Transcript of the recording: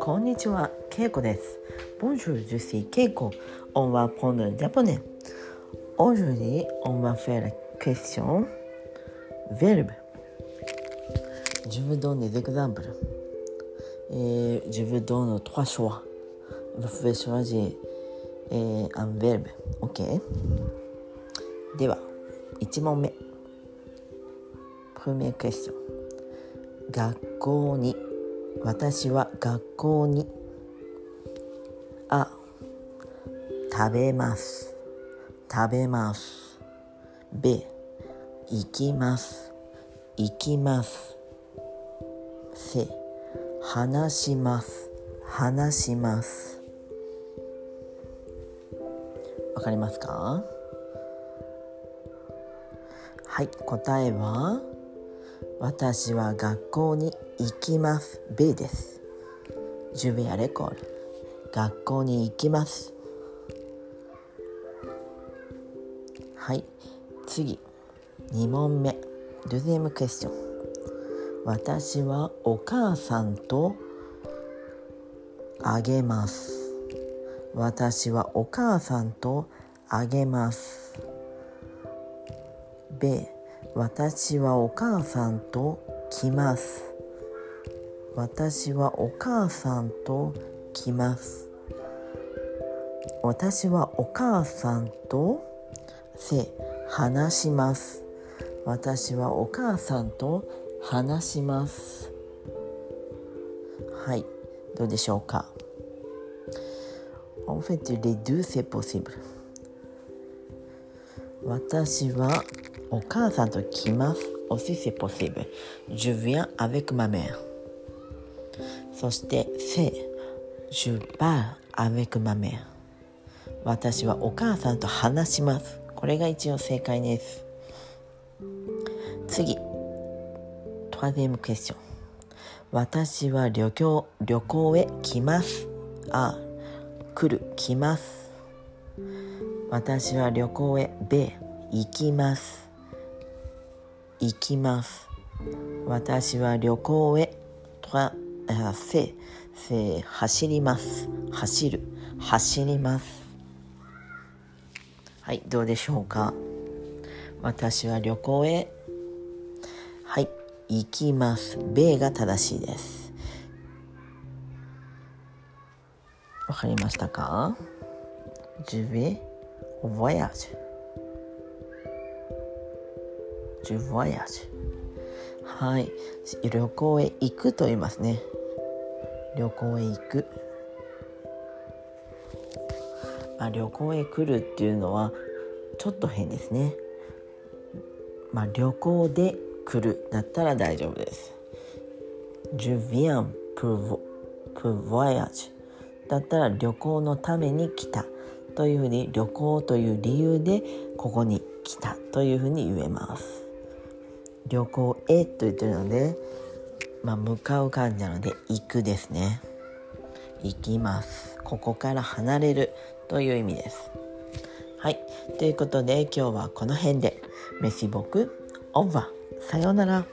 こんにちは、ケイコです。Bonjour, je suis Keiko. On va prendre le japonais. Aujourd'hui, on va faire la question verbe. Je vous donne des exemples. Et je vous donne trois choix. Vous pouvez choisir un verbe. OK? では、1問目。 Première question. 学校に。私は学校に。あ食べます。食べます。B 行きます。行きます。C 話します。話します。わかりますか？はい答えは？私は学校に行きます。B です。Je vais à l'école 学校に行きます。はい。次。2問目。Deuxième question 私はお母さんとあげます。私はお母さんとあげます。B 私はお母さんと来ます。私はお母さんと来ます。私はお母さんとせ話します。私はお母さんと話します。はいどうでしょうか？En fait, les deux, c'est possible. 私はお母さんと来ます。おしせぽせぶ。じゅうあべくまめ。そして、せ、じゅうぱあべくまめ。私はお母さんと話します。これが一応正解です。次、トワゼムクエスチョン。私は旅行,旅行へ来ます。あ、来る、来ます。私は旅行へ、で、行きます。行きます。私は旅行へとせせ走ります。走る。走ります。はいどうでしょうか？私は旅行へはい行きます。米が正しいです。わかりましたか？Je vais au voyage du voyage はい。旅行へ行くと言いますね。旅行へ行く。まあ旅行へ来るっていうのはちょっと変ですね。まあ旅行で来るだったら大丈夫です。Je viens pour, pour voyage だったら旅行のために来た。というふうに旅行という理由でここに来たというふうに言えます。旅行へと言ってるので、まあ、向かう感じなので行くですね。行きます。ここから離れるという意味です。はい。ということで今日はこの辺で。メシボク。オンバーさようなら。